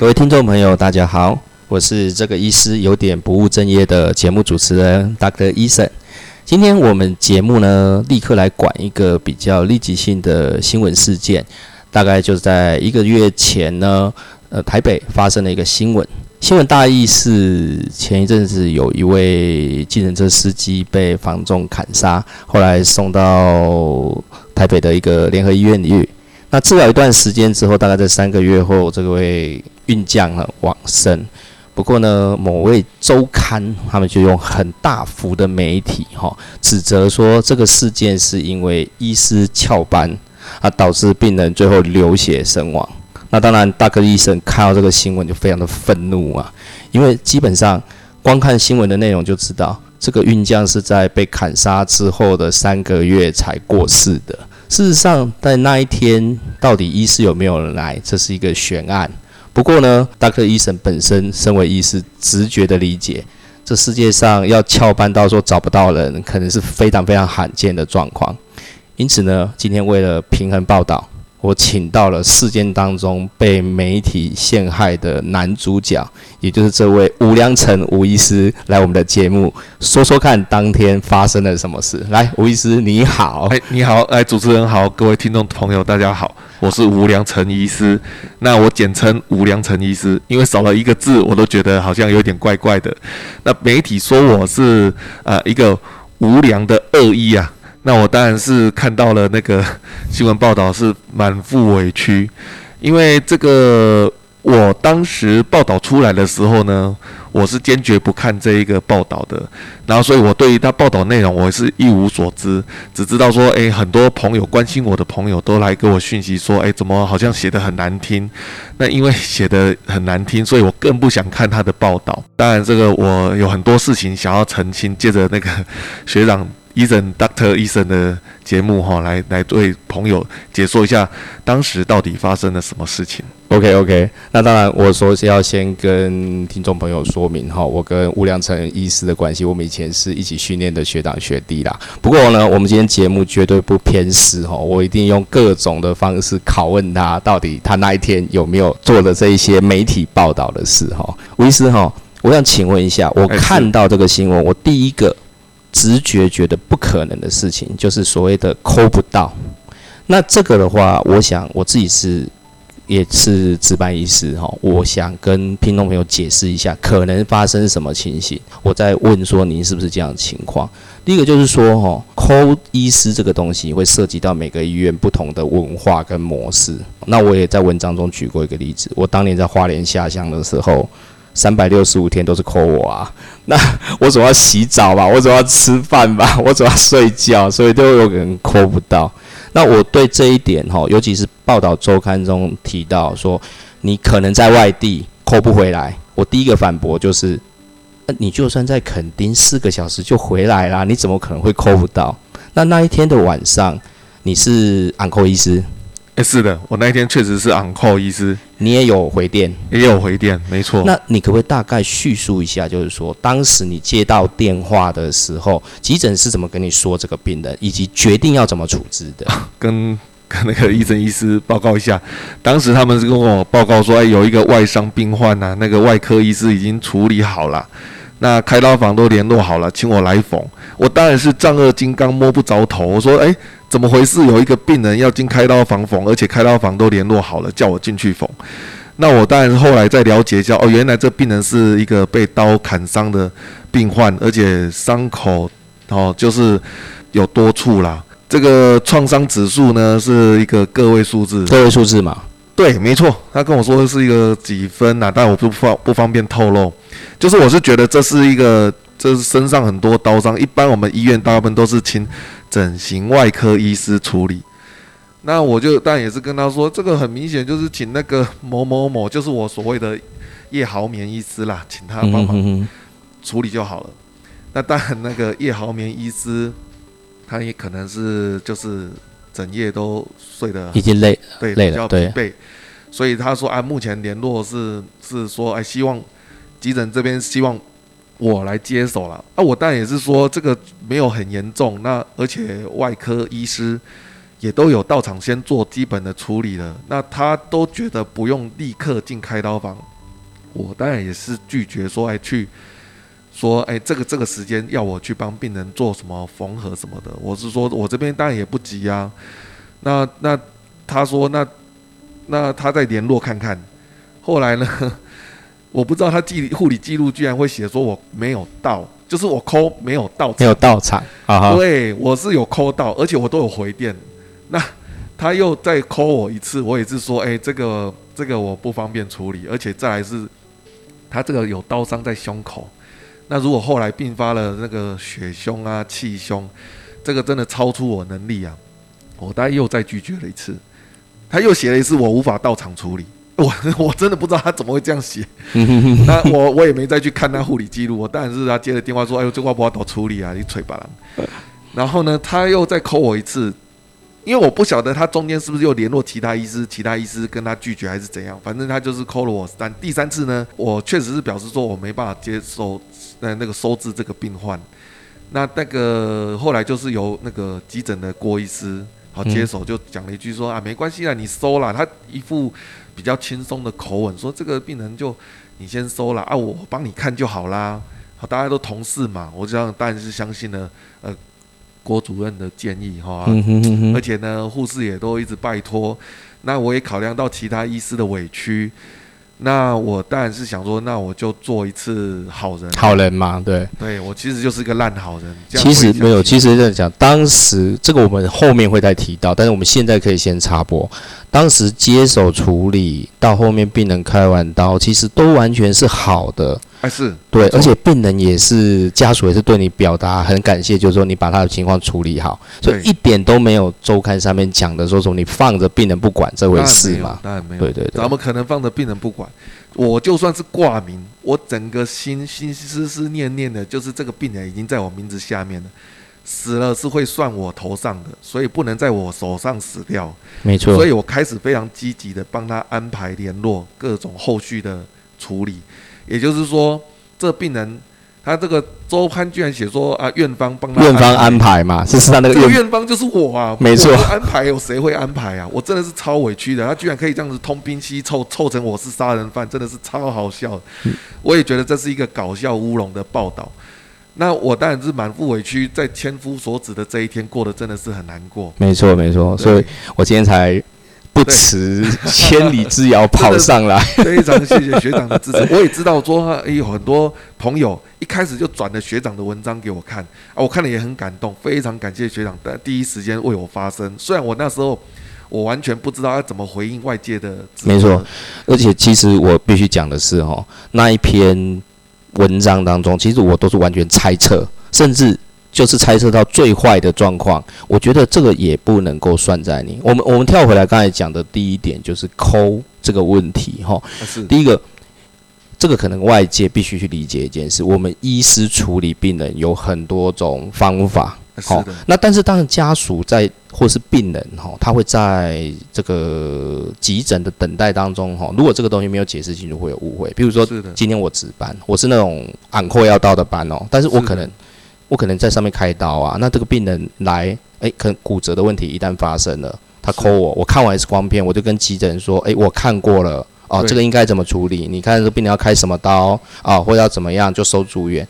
各位听众朋友，大家好，我是这个医师有点不务正业的节目主持人 Dr. Eason。今天我们节目呢，立刻来管一个比较立即性的新闻事件，大概就是在一个月前呢，呃，台北发生了一个新闻。新闻大意是前一阵子有一位计程车司机被房仲砍杀，后来送到台北的一个联合医院里。那治疗一段时间之后，大概在三个月后，这位运将呢往生。不过呢，某位周刊他们就用很大幅的媒体哈，指责说这个事件是因为医师翘班啊，导致病人最后流血身亡。那当然，大哥医生看到这个新闻就非常的愤怒啊，因为基本上光看新闻的内容就知道，这个运将是在被砍杀之后的三个月才过世的。事实上，在那一天，到底医师有没有来，这是一个悬案。不过呢，大克医生本身身为医师，直觉的理解，这世界上要翘班到说找不到人，可能是非常非常罕见的状况。因此呢，今天为了平衡报道。我请到了事件当中被媒体陷害的男主角，也就是这位吴良成吴医师来我们的节目，说说看当天发生了什么事。来，吴医师你好，哎，你好，哎，主持人好，各位听众朋友大家好，我是吴良成医师，那我简称吴良成医师，因为少了一个字，我都觉得好像有点怪怪的。那媒体说我是呃一个无良的恶医啊。那我当然是看到了那个 新闻报道，是满腹委屈，因为这个我当时报道出来的时候呢，我是坚决不看这一个报道的，然后所以我对于他报道内容我是一无所知，只知道说，诶，很多朋友关心我的朋友都来给我讯息说，诶，怎么好像写的很难听？那因为写的很难听，所以我更不想看他的报道。当然，这个我有很多事情想要澄清，借着那个学长。医生，Doctor 医生的节目哈，来来对朋友解说一下当时到底发生了什么事情。OK OK，那当然我说是要先跟听众朋友说明哈，我跟吴良成医师的关系，我们以前是一起训练的学长学弟啦。不过呢，我们今天节目绝对不偏私哈，我一定用各种的方式拷问他，到底他那一天有没有做的这一些媒体报道的事哈。吴医师哈，我想请问一下，我看到这个新闻，我第一个。直觉觉得不可能的事情，就是所谓的抠不到。那这个的话，我想我自己是也是值班医师哈，我想跟听众朋友解释一下，可能发生什么情形。我在问说，您是不是这样的情况？第一个就是说，哈，抠医师这个东西会涉及到每个医院不同的文化跟模式。那我也在文章中举过一个例子，我当年在花莲下乡的时候。三百六十五天都是扣我啊！那我总要洗澡吧，我总要吃饭吧，我总要睡觉，所以都有人扣不到。那我对这一点哈，尤其是报道周刊中提到说你可能在外地扣不回来，我第一个反驳就是：那你就算在垦丁四个小时就回来啦，你怎么可能会扣不到？那那一天的晚上你是安扣医师？是的，我那一天确实是昂扣医师，你也有回电，也有回电，没错。那你可不可以大概叙述一下，就是说当时你接到电话的时候，急诊是怎么跟你说这个病人，以及决定要怎么处置的？跟跟那个医生医师报告一下，当时他们是跟我报告说，哎，有一个外伤病患呐，那个外科医师已经处理好了，那开刀房都联络好了，请我来缝。我当然是丈二金刚摸不着头，我说，哎。怎么回事？有一个病人要进开刀房缝，而且开刀房都联络好了，叫我进去缝。那我当然是后来再了解一下，哦，原来这病人是一个被刀砍伤的病患，而且伤口哦就是有多处啦。这个创伤指数呢是一个个位数字，个位数字嘛？对，没错。他跟我说的是一个几分呐，但我不方不方便透露。就是我是觉得这是一个，这是身上很多刀伤，一般我们医院大部分都是请。整形外科医师处理，那我就但也是跟他说，这个很明显就是请那个某某某，就是我所谓的叶豪棉医师啦，请他帮忙处理就好了。那当然，那个叶豪棉医师，他也可能是就是整夜都睡得已经累，对，累了，对，疲惫。所以他说啊，目前联络是是说，哎，希望急诊这边希望。我来接手了啊！我当然也是说这个没有很严重，那而且外科医师也都有到场先做基本的处理了，那他都觉得不用立刻进开刀房，我当然也是拒绝说，哎，去说，哎，这个这个时间要我去帮病人做什么缝合什么的，我是说我这边当然也不急啊。那那他说那那他再联络看看，后来呢，我不知道他记护理记录居然会写说我没有到。就是我抠没有到，没有到场啊！对，我是有抠到，而且我都有回电。那他又再抠我一次，我也是说，哎，这个这个我不方便处理，而且再来是，他这个有刀伤在胸口。那如果后来并发了那个血胸啊、气胸，这个真的超出我能力啊！我大概又再拒绝了一次，他又写了一次，我无法到场处理。我 我真的不知道他怎么会这样写，那我我也没再去看他护理记录。我当然是他接了电话说：“哎呦，这话不好怎处理啊？你吹吧啦。”然后呢，他又再扣我一次，因为我不晓得他中间是不是又联络其他医师，其他医师跟他拒绝还是怎样。反正他就是扣了我三。第三次呢，我确实是表示说我没办法接受呃那个收治这个病患。那那个后来就是由那个急诊的郭医师好接手，就讲了一句说：“啊，没关系啦，你收了。”他一副。比较轻松的口吻说：“这个病人就你先收了啊，我帮你看就好啦。好，大家都同事嘛，我这样当然是相信了呃郭主任的建议哈。而且呢，护士也都一直拜托，那我也考量到其他医师的委屈。”那我当然是想说，那我就做一次好人，好人嘛，对，对我其实就是一个烂好人。其实没有，其实在讲当时这个我们后面会再提到，但是我们现在可以先插播。当时接手处理到后面病人开完刀，其实都完全是好的。还是。对，而且病人也是家属也是对你表达很感谢，就是说你把他的情况处理好，所以一点都没有周刊上面讲的说什么你放着病人不管这回事嘛？当然没有，对对对，咱们可能放着病人不管，我就算是挂名，我整个心心思思念念的就是这个病人已经在我名字下面了，死了是会算我头上的，所以不能在我手上死掉，没错，所以我开始非常积极的帮他安排联络各种后续的处理。也就是说，这病人他这个周刊居然写说啊，院方帮他院方安排嘛，事实上那个院方就是我啊，没错，安排有谁会安排啊？我真的是超委屈的，他居然可以这样子通兵西凑凑成我是杀人犯，真的是超好笑。我也觉得这是一个搞笑乌龙的报道。那我当然是满腹委屈，在千夫所指的这一天过得真的是很难过。没错没错，所以我今天才。不辞千里之遥 跑上来，非常谢谢学长的支持。我也知道说，有很多朋友一开始就转了学长的文章给我看啊，我看了也很感动，非常感谢学长的第一时间为我发声。虽然我那时候我完全不知道要怎么回应外界的，没错。而且其实我必须讲的是，哦，那一篇文章当中，其实我都是完全猜测，甚至。就是猜测到最坏的状况，我觉得这个也不能够算在你。我们我们跳回来刚才讲的第一点，就是抠这个问题哈。是第一个，这个可能外界必须去理解一件事：我们医师处理病人有很多种方法。好，那但是当然家属在或是病人哈，他会在这个急诊的等待当中哈，如果这个东西没有解释清楚，会有误会。比如说，今天我值班，我是那种按扣要到的班哦，但是我可能。我可能在上面开刀啊，那这个病人来，诶，可能骨折的问题一旦发生了，他抠我，我看完 X 光片，我就跟急诊说，诶，我看过了，哦，这个应该怎么处理？你看这个病人要开什么刀啊，或者要怎么样，就收住院。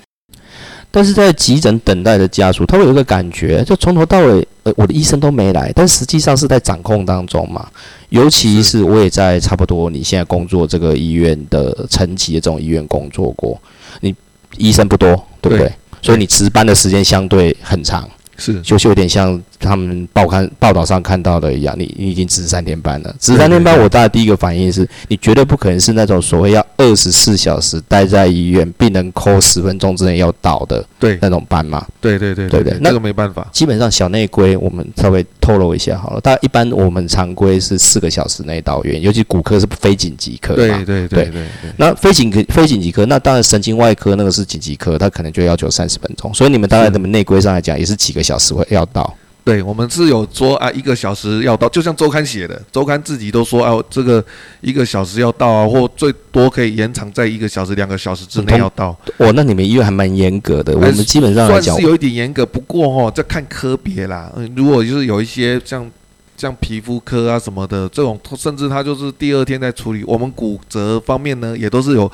但是在急诊等待的家属，他会有一个感觉，就从头到尾，呃，我的医生都没来，但实际上是在掌控当中嘛。尤其是我也在差不多你现在工作这个医院的层级的这种医院工作过，你医生不多，对不对？所以你值班的时间相对很长，是就是有点像。他们报刊报道上看到的一样，你你已经值三天班了。值三天班，我大概第一个反应是你绝对不可能是那种所谓要二十四小时待在医院，病人扣十分钟之内要到的对那种班嘛？对对对对对，那个没办法。基本上小内规我们稍微透露一下好了。大概一般我们常规是四个小时内到院，尤其骨科是非紧急科嘛。对对对对。那非紧急非紧急科，那当然神经外科那个是紧急科，他可能就要求三十分钟。所以你们大概他们内规上来讲，也是几个小时会要到。对，我们是有说啊，一个小时要到，就像周刊写的，周刊自己都说啊，这个一个小时要到啊，或最多可以延长在一个小时、两个小时之内要到。哦，那你们医院还蛮严格的，我们基本上算是有一点严格，不过哈，这看科别啦。嗯，如果就是有一些像像皮肤科啊什么的这种，甚至他就是第二天在处理。我们骨折方面呢，也都是有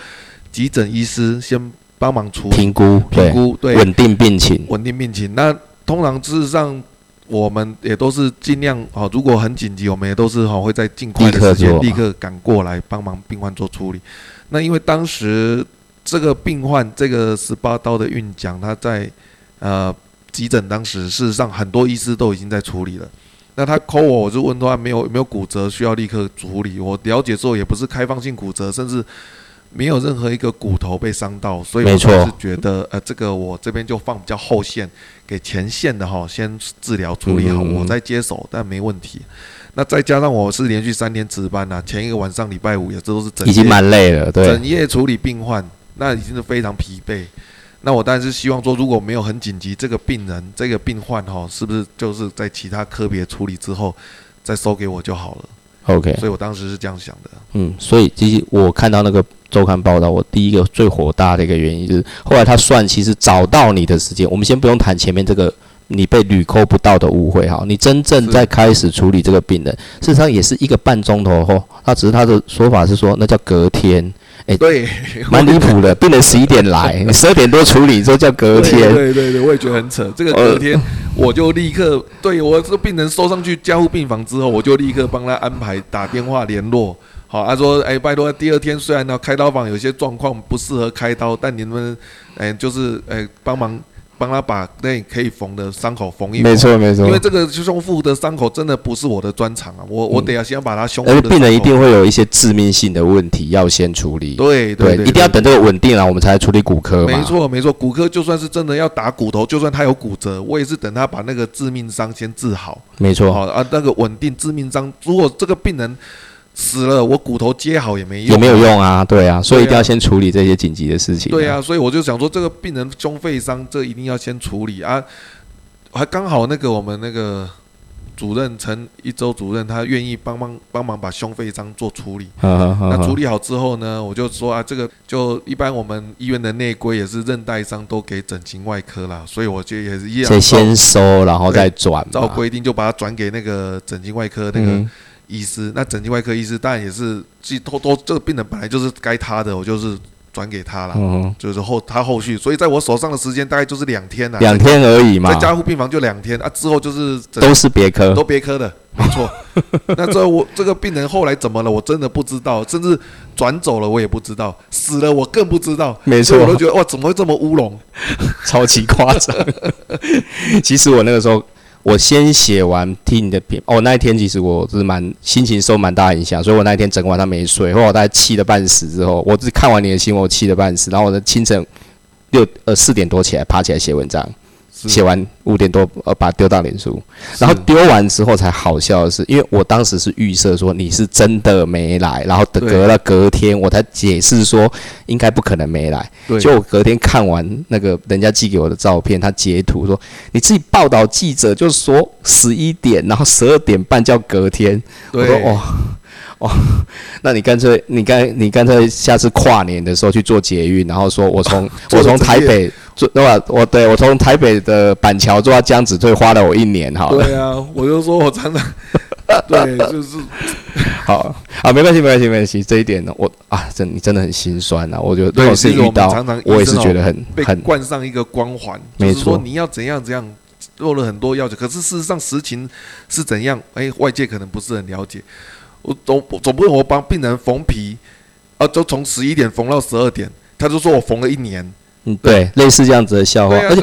急诊医师先帮忙处理评估，评估，对，稳定病情，稳定病情。那通常事实上，我们也都是尽量哦，如果很紧急，我们也都是哈会在尽快的时间立刻赶过来帮忙病患做处理。那因为当时这个病患这个十八刀的运奖，他在呃急诊当时事实上很多医师都已经在处理了。那他 call 我，我就问他没有没有骨折需要立刻处理。我了解之后也不是开放性骨折，甚至没有任何一个骨头被伤到，所以我是觉得呃这个我这边就放比较后线给前线的哈，先治疗处理好，我再接手，但没问题。那再加上我是连续三天值班呐，前一个晚上礼拜五也这都是整已经蛮累了，对，整夜处理病患，那已经是非常疲惫。那我当然是希望说，如果没有很紧急，这个病人、这个病患哈，是不是就是在其他科别处理之后再收给我就好了？OK，所以我当时是这样想的。嗯，所以其实我看到那个周刊报道，我第一个最火大的一个原因就是，后来他算其实找到你的时间，我们先不用谈前面这个你被屡扣不到的误会哈，你真正在开始处理这个病人，事实上也是一个半钟头后，他只是他的说法是说那叫隔天。哎，对，蛮离谱的。病人十一点来，十二点多处理，说叫隔天。对对对，我也觉得很扯。这个隔天，我就立刻对我这个病人收上去加护病房之后，我就立刻帮他安排打电话联络。好，他说：“哎，拜托，第二天虽然呢开刀房有些状况不适合开刀，但你们哎就是哎帮忙。”帮他把那可以缝的伤口缝一，没错没错，因为这个胸腹的伤口真的不是我的专长啊，我我得要先把他胸。而病人一定会有一些致命性的问题要先处理，对对，一定要等这个稳定了，我们才处理骨科没错没错，骨科就算是真的要打骨头，就算他有骨折，我也是等他把那个致命伤先治好。没错，好啊，那个稳定致命伤，如果这个病人。死了，我骨头接好也没用，也没有用啊，对啊，所以一定要先处理这些紧急的事情。对啊，所以我就想说，这个病人胸肺伤，这一定要先处理啊。还刚好那个我们那个主任陈一周主任，他愿意帮忙帮忙把胸肺伤做处理。那处理好之后呢，我就说啊，这个就一般我们医院的内规也是韧带伤都给整形外科啦，所以我觉得也是一样，先收然后再转，照规定就把它转给那个整形外科那个。医师，那整形外科医师当然也是，既偷偷这个病人本来就是该他的，我就是转给他了，嗯，就是后他后续，所以在我手上的时间大概就是两天了，两天而已嘛，在加护病房就两天啊，之后就是都是别科，都别科的，没错。那这我这个病人后来怎么了？我真的不知道，甚至转走了我也不知道，死了我更不知道，没错，我都觉得哇，怎么会这么乌龙，超级夸张。其实我那个时候。我先写完听你的片哦，那一天其实我是蛮心情受蛮大影响，所以我那一天整个晚上没睡，后来我大概气得半死之后，我只看完你的新闻，我气得半死，然后我的清晨六呃四点多起来爬起来写文章。写完五点多，呃，把丢到脸书，然后丢完之后才好笑的是，因为我当时是预设说你是真的没来，然后隔了隔天我才解释说应该不可能没来。就我隔天看完那个人家寄给我的照片，他截图说你自己报道记者就说十一点，然后十二点半叫隔天。我说哇。哦，那你干脆你干你干脆下次跨年的时候去做捷运，然后说我从 我从台北坐对吧？我对我从台北的板桥坐到江子翠花了我一年哈。对啊，我就说我常常对，就是好啊，没关系没关系没关系，这一点呢，我啊真你真的很心酸啊，我觉得如果是遇到，我也是觉得很很冠上一个光环，没错，你要怎样怎样做了很多要求，可是事实上实情是怎样？哎，外界可能不是很了解。我总总不能我帮病人缝皮，啊，就从十一点缝到十二点，他就说我缝了一年。嗯，对，类似这样子的笑话，而且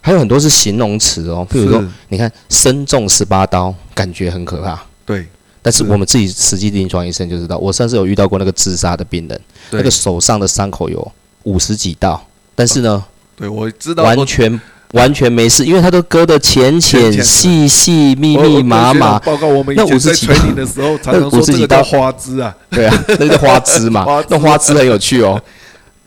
还有很多是形容词哦，譬如说，你看身中十八刀，感觉很可怕。对，但是我们自己实际临床医生就知道，我上次有遇到过那个自杀的病人，那个手上的伤口有五十几道，但是呢，对我知道完全。完全没事，因为它都割的浅浅、细细、密密麻麻。报告我们那五十几的时候，那五十几道花枝啊，对啊，那个花枝嘛，那花枝很有趣哦。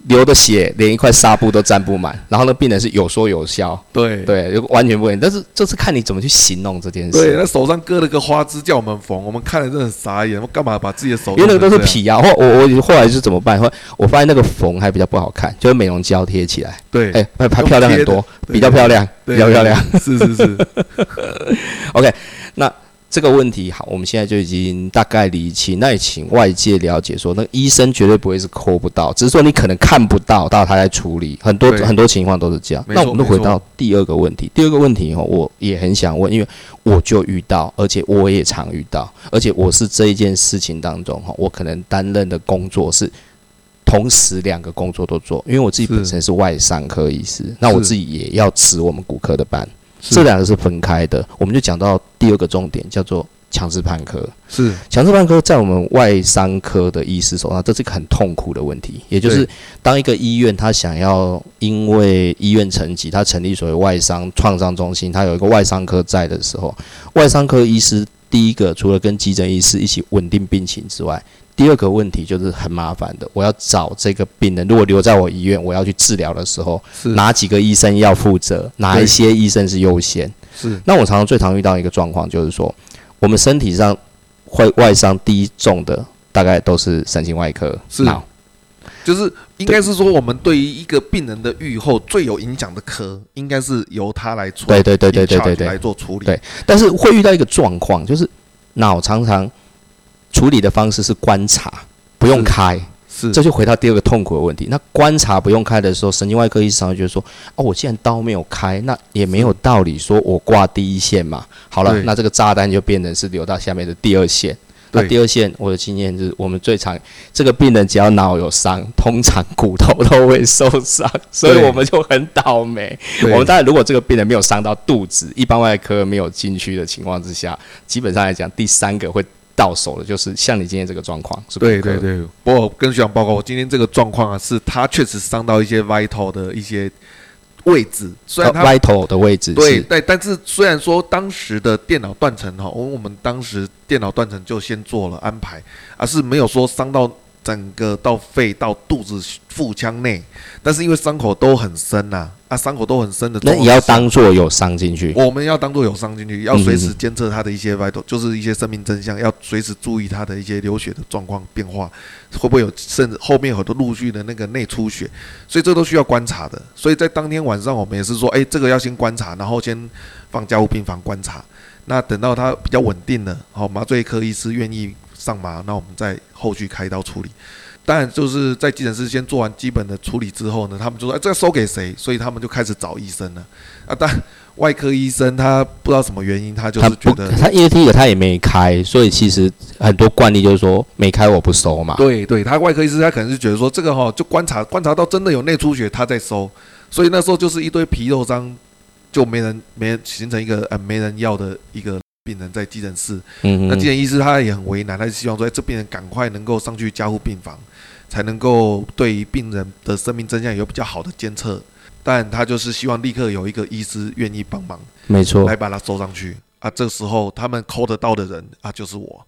流的血连一块纱布都沾不满，然后那病人是有说有笑，对对，完全不会。但是这是看你怎么去形容这件事。对，那手上割了个花枝叫我们缝，我们看了真的很傻眼。我干嘛把自己的手？因为那个都是皮啊。后我我后来是怎么办？后我发现那个缝还比较不好看，就是美容胶贴起来。对，哎，还漂亮很多，比较漂亮，比较漂亮。是是是。OK，那这个问题好，我们现在就已经大概理清。那也请外界了解说，那个医生绝对不会是抠不到，只是说你可能看不到到他在处理，很多很多情况都是这样。那我们就回到第二个问题，第二个问题哦，我也很想问，因为我就遇到，而且我也常遇到，而且我是这一件事情当中哈，我可能担任的工作是。同时两个工作都做，因为我自己本身是外伤科医师，那我自己也要值我们骨科的班，是这两个是分开的。我们就讲到第二个重点，叫做强制判科。是强制判科在我们外伤科的医师手上，这是一个很痛苦的问题。也就是当一个医院他想要因为医院层级，他成立所谓外伤创伤中心，他有一个外伤科在的时候，外伤科医师第一个除了跟急诊医师一起稳定病情之外，第二个问题就是很麻烦的，我要找这个病人，如果留在我医院，我要去治疗的时候，是哪几个医生要负责，哪一些医生是优先？是那我常常最常遇到一个状况，就是说，我们身体上会外伤第一重的，大概都是神经外科、是脑。就是应该是说，我们对于一个病人的愈后最有影响的科，应该是由他来处对对对对对对对来做处理。对但是会遇到一个状况，就是脑常常处理的方式是观察，不用开。是这就回到第二个痛苦的问题。那观察不用开的时候，神经外科医生会觉得说：“哦，我既然刀没有开，那也没有道理说我挂第一线嘛。好了，那这个炸弹就变成是留到下面的第二线。那第二线，我的经验就是，我们最常这个病人只要脑有伤，通常骨头都会受伤，所以我们就很倒霉。我们当然，如果这个病人没有伤到肚子，一般外科没有进去的情况之下，基本上来讲，第三个会到手的就是像你今天这个状况，是骨科对对对，不过跟学长报告，我今天这个状况啊，是他确实伤到一些 vital 的一些位置，虽然 vital 的位置对对，但是虽然说当时的电脑断层哈，我我们当时电脑断层就先做了安排，而是没有说伤到整个到肺到肚子腹腔内，但是因为伤口都很深呐、啊，伤口都很深的那也要当做有伤进去。我们要当做有伤进去，要随时嗯监测他的一些 vital，就是一些生命真相，要随时注意他的一些流血的状况变化，会不会有甚至后面有很多陆续的那个内出血，所以这都需要观察的。所以在当天晚上，我们也是说，哎，这个要先观察，然后先放加护病房观察。那等到他比较稳定了，好，麻醉科医师愿意上麻，那我们再后续开刀处理。当然，就是在急诊室先做完基本的处理之后呢，他们就说：“哎，这个收给谁？”所以他们就开始找医生了。啊，但外科医生他不知道什么原因，他就，是觉得，他因为第一个他也没开，所以其实很多惯例就是说没开我不收嘛。对对，他外科医师他可能是觉得说这个哈、就观察观察到真的有内出血，他在收，所以那时候就是一堆皮肉伤，就没人没人形成一个呃没人要的一个病人在急诊室。嗯嗯，那急诊医师他也很为难，他是希望说，哎，这病人赶快能够上去加护病房，才能够对于病人的生命真相有比较好的监测。但他就是希望立刻有一个医师愿意帮忙没错来，把他收上去啊。这时候他们抠得到的人啊，就是我。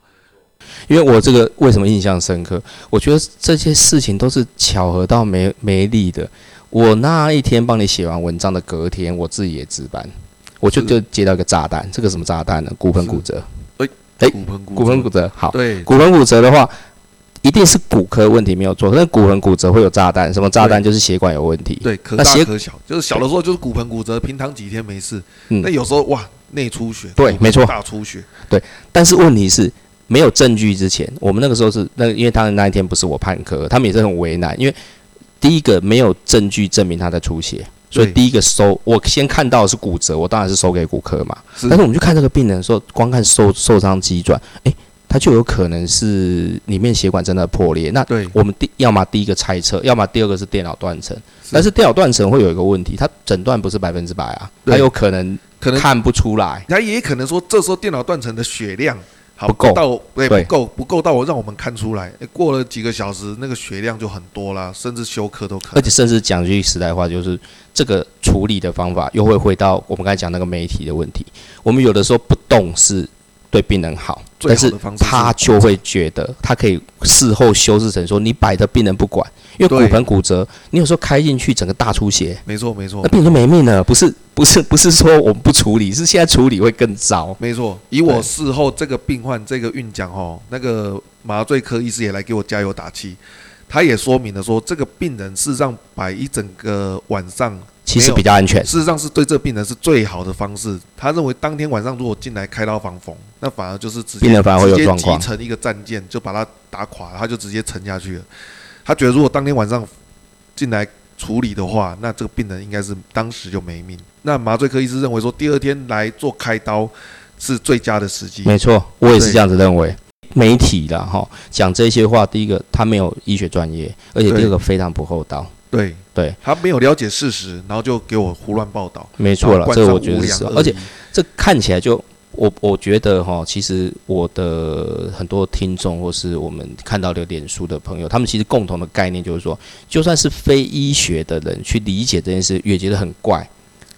因为我这个为什么印象深刻？我觉得这些事情都是巧合到没没力的。我那一天帮你写完文章的隔天，我自己也值班，我就就接到一个炸弹。这个什么炸弹呢？骨盆骨折。哎哎骨盆骨骨盆骨折，好，对骨盆骨折的话，一定是骨科问题没有错。但骨盆骨折会有炸弹，什么炸弹？就是血管有问题。对，可大可小，就是小的时候就是骨盆骨折，平躺几天没事，嗯那有时候哇内出血，对没错大出血，对但是问题是，没有证据之前，我们那个时候是那个，因为他们那一天不是我判科，他们也是很为难，因为第一个没有证据证明他在出血，所以第一个收我先看到的是骨折，我当然是收给骨科嘛。是但是我们去看这个病人的时候，光看受受伤肌转，诶，他就有可能是里面血管真的破裂。那对，我们第要么第一个猜测，要么第二个是电脑断层，是但是电脑断层会有一个问题，它诊断不是百分之百啊，对它有可能可能看不出来。他也可能说，这时候电脑断层的血量好不够到，对对不够不够到我让我们看出来。诶过了几个小时，那个血量就很多啦，甚至休克都可能。而且甚至讲句实在话，就是这个处理的方法又会回到我们刚才讲那个媒体的问题。我们有的时候不动是对病人好，但是他就会觉得他可以事后修饰成说你摆着病人不管，因为骨盆骨折，你有时候开进去整个大出血，没错没错那病人就没命了。不是不是不是说我们不处理，是现在处理会更糟。没错。以我事后这个病患这个运讲哦，那个麻醉科医师也来给我加油打气。他也说明了说，这个病人事实上摆一整个晚上其实比较安全。事实上是对这病人是最好的方式。他认为当天晚上如果进来开刀防缝，那反而就是直接病人反而会有状况击成一个战舰，就把他打垮了，他就直接沉下去了。他觉得如果当天晚上进来处理的话，那这个病人应该是当时就没命。那麻醉科医师认为说，第二天来做开刀是最佳的时机。没错，我也是这样子认为。媒体啦，哈，讲这些话，第一个他没有医学专业，而且第二个非常不厚道。对对，他没有了解事实，然后就给我胡乱报道。没错了，这个我觉得是，而且且这看起来就我我觉得哈，其实我的很多听众或是我们看到的脸书的朋友，他们其实共同的概念就是说，就算是非医学的人去理解这件事，也觉得很怪。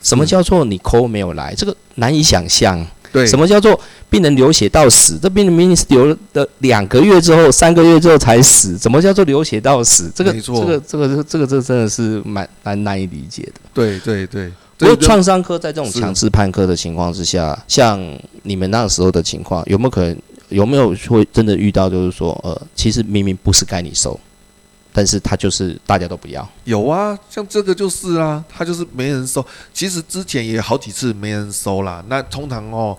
什么叫做你抠没有来？这个难以想象。对什么叫做病人流血到死？这病人明明是流的两个月之后、三个月之后才死，怎么叫做流血到死？这个、这个、这个、这个、这个，真的是蛮蛮难以理解的。对对对，不过创伤科在这种强制判科的情况之下，像你们那时候的情况，有没有可能有没有会真的遇到，就是说，呃，其实明明不是该你收，但是他就是大家都不要。有啊，像这个就是啊，他就是没人收。其实之前也好几次没人收啦。那通常哦，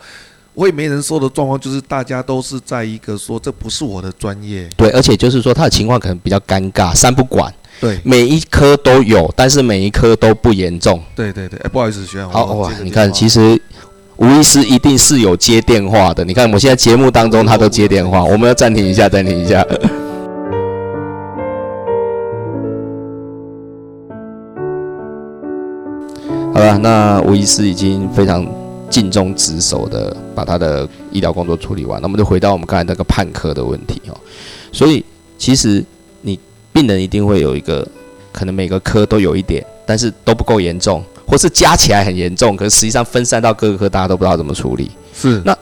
会没人收的状况就是大家都是在一个说这不是我的专业。对，而且就是说他的情况可能比较尴尬，三不管，对每一科都有，但是每一科都不严重。对对对，哎，不好意思，学长，好你看，其实吴医师一定是有接电话的。你看，我现在节目当中他都接电话，我们要暂停一下，暂停一下。好了，那吴医师已经非常尽忠职守的把他的医疗工作处理完，那我们就回到我们刚才那个判科的问题哦。所以其实你病人一定会有一个，可能每个科都有一点，但是都不够严重，或是加起来很严重，可是实际上分散到各个科，大家都不知道怎么处理。是那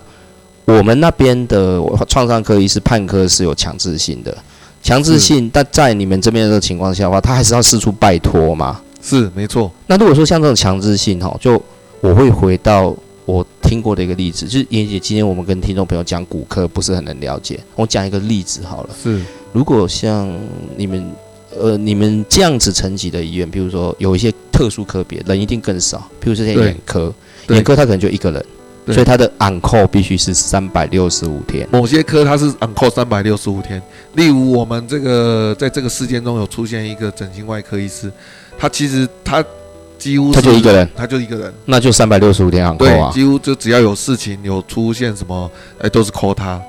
我们那边的创伤科医师判科是有强制性的，强制性，但在你们这边的情况下的话，他还是要四处拜托嘛。是没错，那如果说像这种强制性哈，就我会回到我听过的一个例子，就是妍姐今天我们跟听众朋友讲骨科不是很能了解，我讲一个例子好了。是如果像你们呃你们这样子层级的医院，比如说有一些特殊科别，人一定更少，譬如说像眼科，眼科他可能就一个人，所以他的 on call 必须是三百六十五天。某些科它是 on call 三百六十五天，例如我们这个在这个事件中有出现一个整形外科医师，他其实他几乎他就一个人，他就一个人，那就三百六十五天 on 对啊。几乎就只要有事情有出现什么，哎，都是 call 他。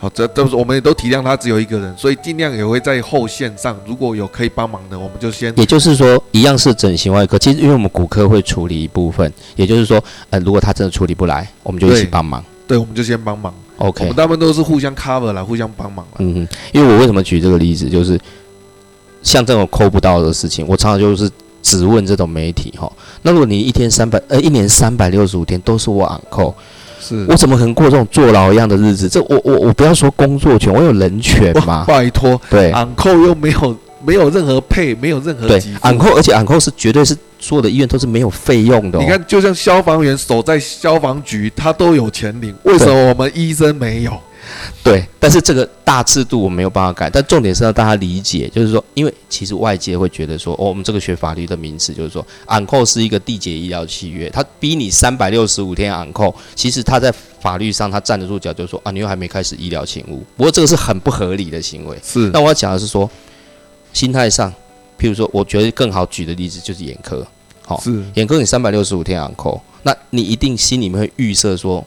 好，这都是我们也都体谅他只有一个人，所以尽量也会在后线上，如果有可以帮忙的，我们就先也就是说，一样是整形外科，其实因为我们骨科会处理一部分，也就是说，呃，如果他真的处理不来，我们就一起帮忙。对，我们就先帮忙。OK，我们大部分都是互相 cover 啦，互相帮忙啦。嗯哼，因为我为什么举这个例子，就是像这种抠不到的事情，我常常就是只问这种媒体哈。那如果你一天三百，呃，一年三百六十五天都是我 on call，是我怎么可能过这种坐牢一样的日子？这我我我不要说工作权，我有人权哇嘛？拜托对，on call 又没有没有任何配，没有任何对给付，on call，而且昂扣是绝对是所有的医院都是没有费用的、哦。你看，就像消防员守在消防局，他都有钱领，为什么我们医生没有？对，但是这个大制度我没有办法改，但重点是让大家理解，就是说，因为其实外界会觉得说，哦，我们这个学法律的名词就是说按扣是一个缔结医疗契约，他逼你三百六十五天按扣其实他在法律上他站得住脚，就是说啊，你又还没开始医疗勤务，不过这个是很不合理的行为。是。那我要讲的是说，心态上，譬如说，我觉得更好举的例子就是眼科，好、是。眼科你三百六十五天按扣那你一定心里面会预设说，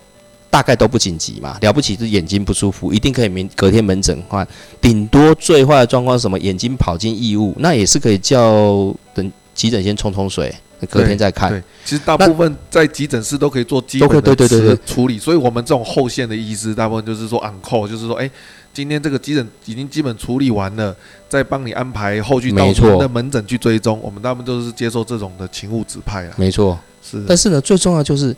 大概都不紧急嘛，了不起是眼睛不舒服，一定可以明隔天门诊换，顶多最坏的状况是什么眼睛跑进异物，那也是可以叫等急诊先冲冲水，隔天再看。对，其实大部分在急诊室都可以做基本的对对对对处理，所以我们这种后线的医师，大部分就是说 on call，就是说，哎，今天这个急诊已经基本处理完了，再帮你安排后续到没错的门诊去追踪。我们大部分都是接受这种的勤务指派啊。没错，是，但是呢，最重要就是，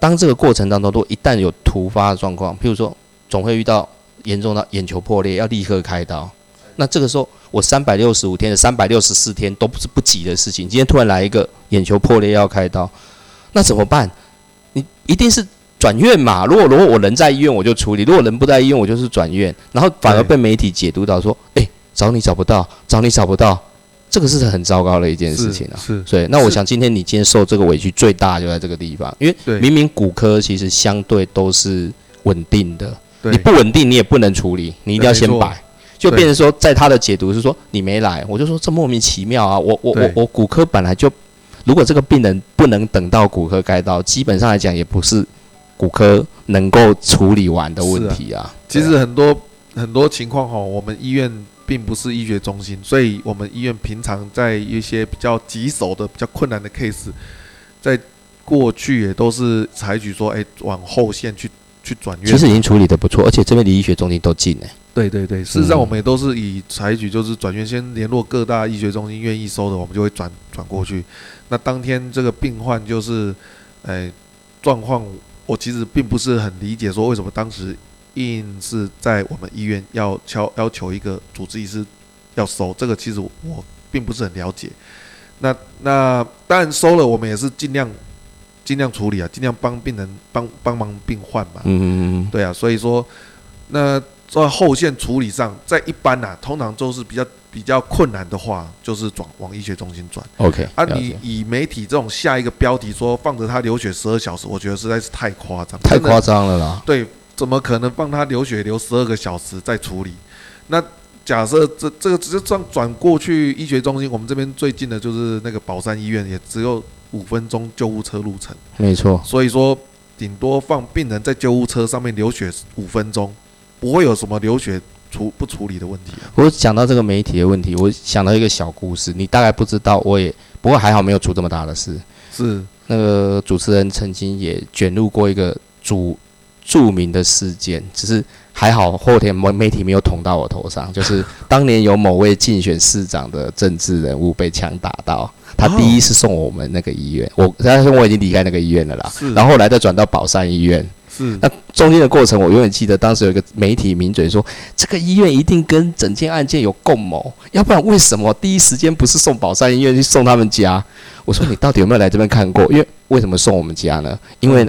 当这个过程当中，如果一旦有突发的状况，譬如说，总会遇到严重到眼球破裂，要立刻开刀。那这个时候，我三百六十五天的三百六十四天都不是不急的事情，今天突然来一个眼球破裂要开刀，那怎么办？你一定是转院嘛？如果如果我人在医院，我就处理；如果人不在医院，我就是转院。然后反而被媒体解读到说，哎、找你找不到，找你找不到，这个是很糟糕的一件事情啊。是，所以，那我想今天你今天受这个委屈最大就在这个地方，因为明明骨科其实相对都是稳定的，对你不稳定你也不能处理，你一定要先摆。就变成说，在他的解读是说你没来，我就说这莫名其妙啊！我我我我骨科本来就，如果这个病人不能等到骨科开刀，基本上来讲也不是骨科能够处理完的问题啊。其实很多很多情况哈，我们医院并不是医学中心，所以我们医院平常在一些比较棘手的、比较困难的 case，在过去也都是采取说，哎，往后线去去转院。其实已经处理的不错，而且这边离医学中心都近哎、对对对，事实上嗯我们也都是以采取就是转院，先联络各大医学中心愿意收的，我们就会转转过去。那当天这个病患就是，哎，状况我其实并不是很理解，说为什么当时硬是在我们医院要敲要求一个主治医师要收，这个其实我并不是很了解。那那当然收了，我们也是尽量尽量处理啊，尽量帮病人帮帮忙病患嘛。嗯嗯嗯对啊，所以说，那在后线处理上，在一般呐、通常都是比较比较困难的话，就是转往医学中心转。，OK，啊，你以媒体这种下一个标题说放着他流血十二小时，我觉得实在是太夸张，太夸张了啦。对，怎么可能帮他流血流十二个小时再处理？那假设这这个只是这样转过去医学中心，我们这边最近的就是那个宝山医院，也只有五分钟救护车路程。没错，所以说，顶多放病人在救护车上面流血五分钟，不会有什么流血处不处理的问题啊。我想到这个媒体的问题，我想到一个小故事，你大概不知道，我也不过还好没有出这么大的事。是那个主持人曾经也卷入过一个著著名的事件，只是还好后天媒媒体没有捅到我头上，就是当年有某位竞选市长的政治人物被枪打到，他哦第一次送我们那个医院，我但是我已经离开那个医院了啦，是，然后后来再转到宝山医院，是那中间的过程，我永远记得当时有一个媒体名嘴说，这个医院一定跟整件案件有共谋，要不然为什么第一时间不是送宝山医院去送他们家？我说你到底有没有来这边看过？因为为什么送我们家呢？因为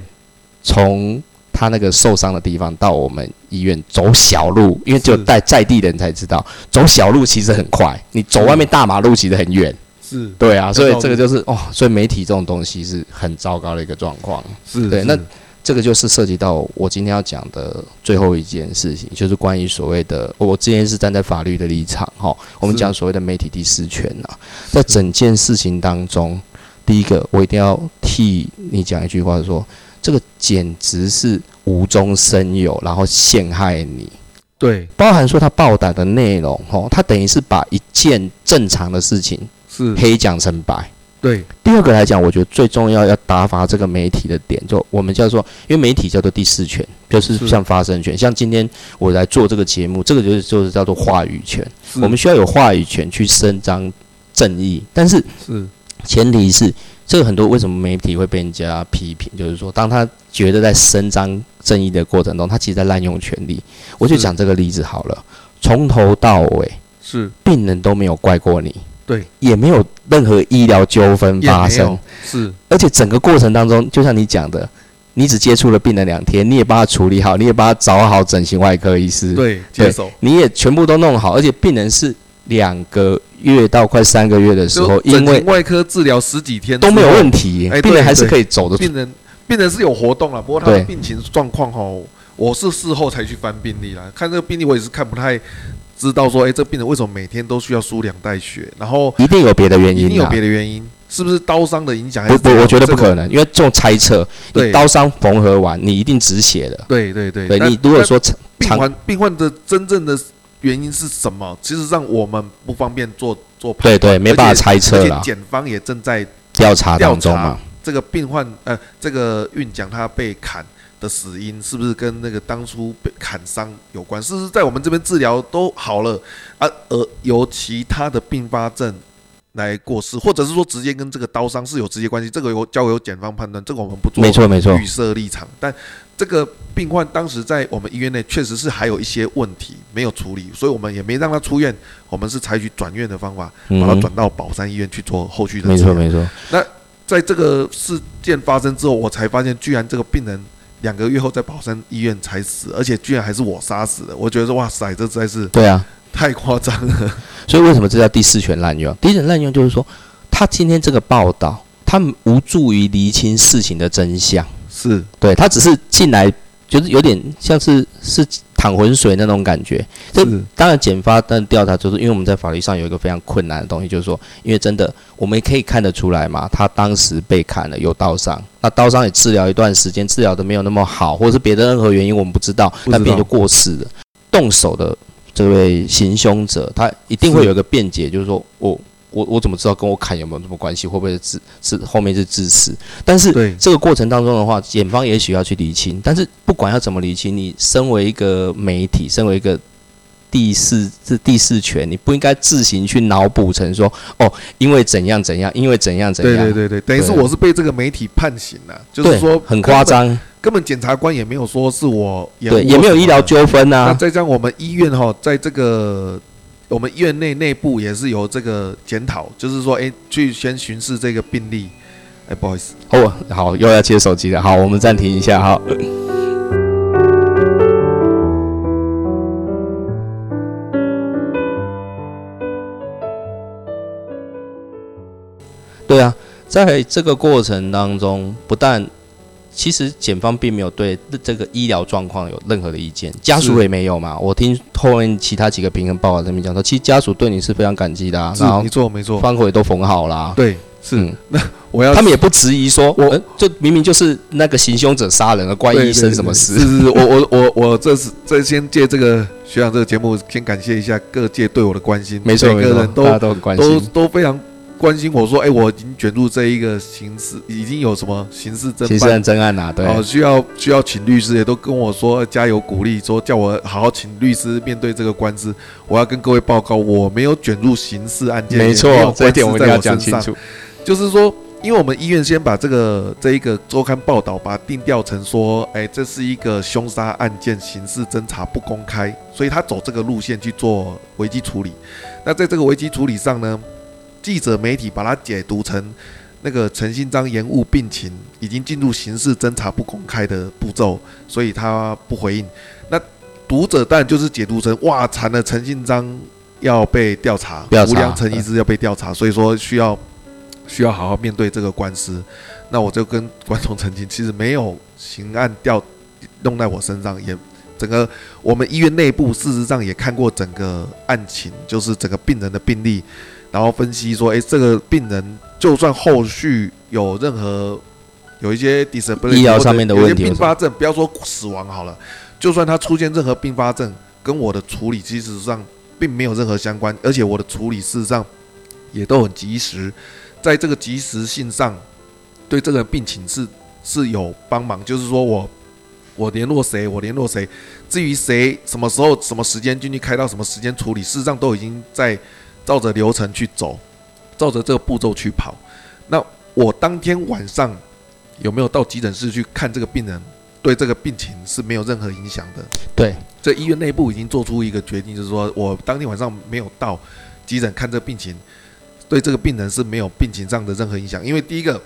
从他那个受伤的地方到我们医院走小路，因为只有是在在地人才知道，走小路其实很快，你走外面大马路其实很远。是对啊，所以这个就是哦，所以媒体这种东西是很糟糕的一个状况。是，对那这个就是涉及到我今天要讲的最后一件事情，就是关于所谓的我之前是站在法律的立场哈，我们讲所谓的媒体第四权呐，在整件事情当中，第一个我一定要替你讲一句话说，这个简直是无中生有，然后陷害你。对。包含说他报道的内容，吼，他等于是把一件正常的事情是，黑讲成白，对。第二个来讲，我觉得最重要要打发这个媒体的点，就我们叫做，因为媒体叫做第四权，就是是。像发声权，像今天我来做这个节目，这个就是就是叫做话语权，是。我们需要有话语权去伸张正义，但是是。前提是这个很多为什么媒体会被人家批评，就是说当他觉得在伸张正义的过程中，他其实在滥用权力。我就讲这个例子好了，从头到尾，是病人都没有怪过你，对，也没有任何医疗纠纷发生。是而且整个过程当中，就像你讲的，你只接触了病人两天，你也帮他处理好，你也帮他找好整形外科医师，对接手。你也全部都弄好，而且病人是两个月到快三个月的时候，因为外科治疗十几天都没有问题，病人还是可以走得出。病人病人是有活动了，不过他的病情状况哈，我是事后才去翻病历啦，看这个病历我也是看不太知道说，哎，这病人为什么每天都需要输两袋血，然后一定有别的原因啊一定有别！的原因，是不是刀伤的影响？不不，我觉得不可能，因为这种猜测，你刀伤缝合完，你一定止血的。对对对，对你如果说病患病患的真正的原因是什么？其实让我们不方便做做判断对对，没办法猜测了，而且检方也正在调查当中嘛。这个病患呃，这个运讲他被砍的死因是不是跟那个当初被砍伤有关？是不是在我们这边治疗都好了啊，而由其他的并发症来过世，或者是说直接跟这个刀伤是有直接关系？这个由交由检方判断，这个我们不做没错没错，预设立场。但这个病患当时在我们医院内确实是还有一些问题没有处理，所以我们也没让他出院，我们是采取转院的方法，把他嗯转到宝山医院去做后续的没。错没错，那在这个事件发生之后，我才发现，居然这个病人两个月后在宝山医院才死，而且居然还是我杀死的。我觉得说，哇塞，这实在是对啊。太夸张了。所以为什么这叫第四权滥用？第一权滥用就是说，他今天这个报道，他无助于厘清事情的真相，是对他只是进来，就是有点像是是淌浑水那种感觉。这是当然，检发的调查就是因为我们在法律上有一个非常困难的东西，就是说，因为真的我们也可以看得出来嘛，他当时被砍了有刀伤，那刀伤也治疗一段时间，治疗的没有那么好，或者是别的任何原因我们不知道，那别人就过世了。动手的这位行凶者，他一定会有一个辩解，就是说我我我怎么知道跟我砍有没有什么关系？会不会是致是后面是致死？但是这个过程当中的话，检方也许要去厘清，但是不管要怎么厘清，你身为一个媒体，身为一个第四是第四权，你不应该自行去脑补成说哦，因为怎样怎样，因为怎样怎样，对对对对，等于是我是被这个媒体判刑了，就是说很夸，张，根本检察官也没有说是我延误对，也没有医疗纠纷那啊，再加上我们医院哈，在这个我们院内内部也是有这个检讨，就是说，哎，去先巡视这个病例。哎，不好意思，哦，好，又要接手机了，好，我们暂停一下，哈。对啊，在这个过程当中，不但其实检方并没有对这个医疗状况有任何的意见，家属也没有嘛。我听后面其他几个平衡报告上面讲说，其实家属对你是非常感激的、啊，是然后没错没错，伤口也都缝好啦。对，是嗯 我要他们也不质疑说，我呃就明明就是那个行凶者杀人了，关医生什么事？是是是，我我我我这是这先借这个学长这个节目，先感谢一下各界对我的关心，没错每个人，都大家都很关都心。都非常关心我说，哎，我已经卷入这一个刑事，已经有什么刑事侦办其实很真案呐、对，哦，需要需要请律师，也都跟我说加油鼓励，说叫我好好请律师面对这个官司。我要跟各位报告，我没有卷入刑事案件，没错，这一点我一定要。讲清楚。就是说，因为我们医院先把这个这一个周刊报道，把它定调成说，哎，这是一个凶杀案件，刑事侦查不公开，所以他走这个路线去做危机处理。那在这个危机处理上呢，记者媒体把它解读成那个陈信章延误病情，已经进入刑事侦查不公开的步骤，所以他不回应。那读者当然就是解读成哇，惨了，陈信章要被调查，调查吴良陈医师要被调查，所以说需要需要好好面对这个官司。那我就跟观众澄清，其实没有刑案调弄在我身上，也整个我们医院内部事实上也看过整个案情，就是整个病人的病历，然后分析说，诶，这个病人就算后续有任何有一些 disability 医疗上面的问题些并发症，不要说死亡好了，就算他出现任何并发症，跟我的处理其实上并没有任何相关，而且我的处理事实上也都很及时，在这个及时性上，对这个病情是是有帮忙，就是说我我联络谁，我联络谁，至于谁什么时候什么时间进去开到什么时间处理，事实上都已经在照着流程去走，照着这个步骤去跑。那我当天晚上有没有到急诊室去看这个病人？对这个病情是没有任何影响的。对，这医院内部已经做出一个决定，就是说我当天晚上没有到急诊看这个病情，对这个病人是没有病情上的任何影响。因为第一个，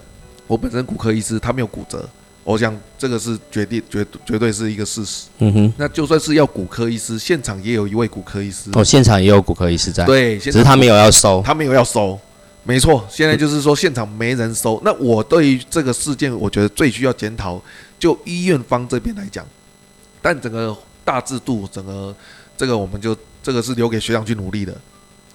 我本身骨科医师，他没有骨折，我想这个是决定绝绝对是一个事实。嗯哼，那就算是要骨科医师，现场也有一位骨科医师，哦，现场也有骨科医师在，对，只只是他没有要收。他没有要收，没错，现在就是说现场没人收。那我对于这个事件，我觉得最需要检讨，就医院方这边来讲，但整个大制度，整个这个我们就这个是留给学长去努力的。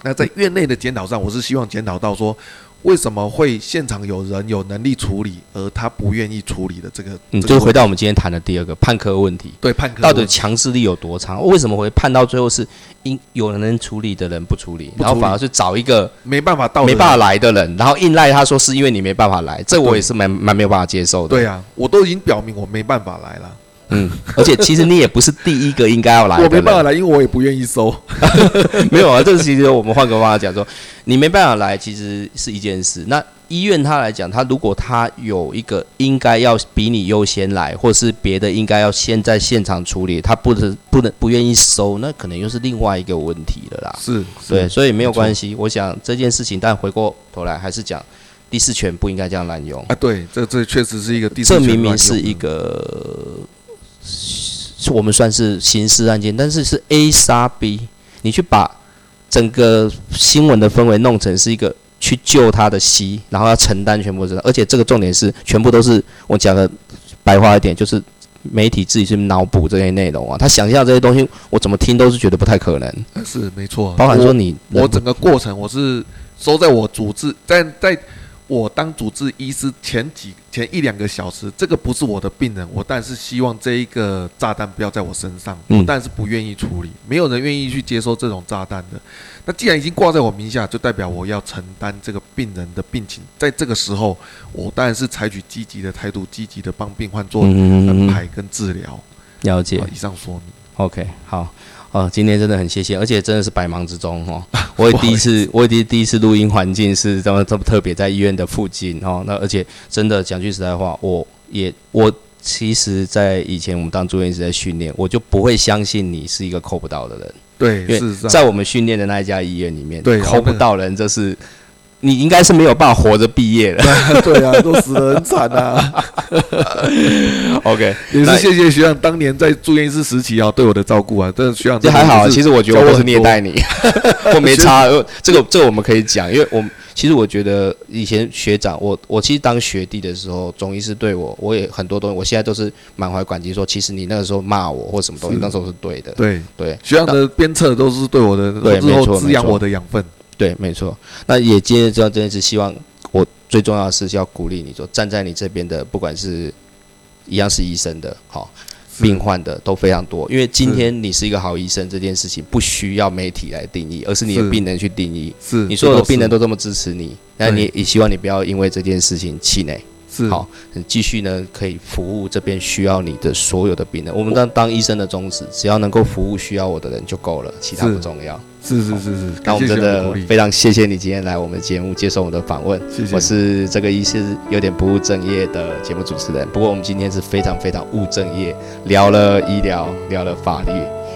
那在院内的检讨上，我是希望检讨到说，为什么会现场有人有能力处理，而他不愿意处理的这个，嗯，就是回到我们今天谈的第二个判科问题，对判科到底强制力有多长？为什么会判到最后是因有人能处理的人不处理，不处理。然后反而是找一个没办法到没办法来的人，然后硬赖他说是因为你没办法来，这我也是蛮蛮没有办法接受的。对啊，我都已经表明我没办法来了，嗯，而且其实你也不是第一个应该要来的我，没办法来，因为我也不愿意收。没有啊，这个其实我们换个方法讲说，你没办法来，其实是一件事。那医院他来讲，他如果他有一个应该要比你优先来，或是别的应该要先在现场处理，他不能不能不愿意收，那可能又是另外一个问题了啦。是，对，所以没有关系。我想这件事情，但回过头来还是讲第四权不应该这样滥用。啊，对，这这确实是一个第四这明明是一个，是我们算是刑事案件，但是是 A 杀 B，你去把整个新闻的氛围弄成是一个去救他的 C，，然后要承担全部责任，而且这个重点是全部都是我讲的白话一点，就是媒体自己去脑补这些内容啊，他想象这些东西，我怎么听都是觉得不太可能，是没错，包含说你我整个过程我是收在我主治在在。我当主治医师前几前一两个小时，这个不是我的病人，我但是希望这一个炸弹不要在我身上，我但是不愿意处理，没有人愿意去接收这种炸弹的。那既然已经挂在我名下，就代表我要承担这个病人的病情。在这个时候，我当然是采取积极的态度，积极的帮病患做安排跟治疗。了解。以上说明。OK，好。哦，今天真的很谢谢，而且真的是百忙之中哦，我也第一次，我也第第一次录音环境是这么这么特别，在医院的附近哦。那而且真的讲句实在话，我也我其实，在以前我们当住院医师在训练，我就不会相信你是一个扣不到的人。对，因为在我们训练的那一家医院里面，对，扣不到人这是。你应该是没有办法活着毕业的，对啊，都死得很惨啊。OK，也是谢谢学长当年在住院医师时期啊对我的照顾啊，真的学长这还好。其实我觉得我是虐待你，我没差。这个这个我们可以讲，因为我其实我觉得以前学长，我我其实当学弟的时候，总医师对我，我也很多东西，我现在都是满怀感激。说其实你那个时候骂我或什么东西，那时候是对的。对对，学长的鞭策都是对我的，对，没错，滋养我的养分。对，没错。那也今天知道这件事，希望我最重要的是要鼓励你，说站在你这边的，不管是一样是医生的，好，病患的都非常多。因为今天你是一个好医生，这件事情不需要媒体来定义，而是你的病人去定义。是，你所有的病人都这么支持你，那你也希望你不要因为这件事情气馁。是，好，继续呢，可以服务这边需要你的所有的病人。我们当当医生的宗旨，只要能够服务需要我的人就够了，其他不重要。是是是是，那我们真的非常谢谢你今天来我们节目接受我的访问。谢谢。我是这个医师有点不务正业的节目主持人，不过我们今天是非常非常务正业，聊了医疗，聊了法律，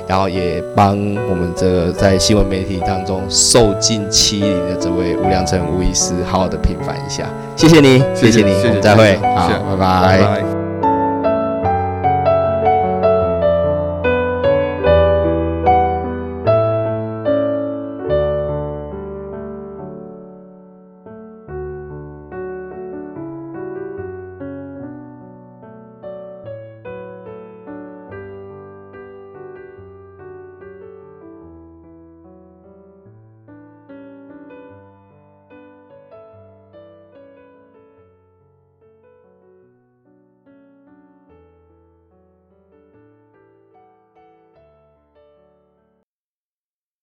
然后也帮我们这个在新闻媒体当中受尽欺凌的这位吴良成吴医师好好的平反一下。谢谢你，谢谢你，我们再会，好，拜拜。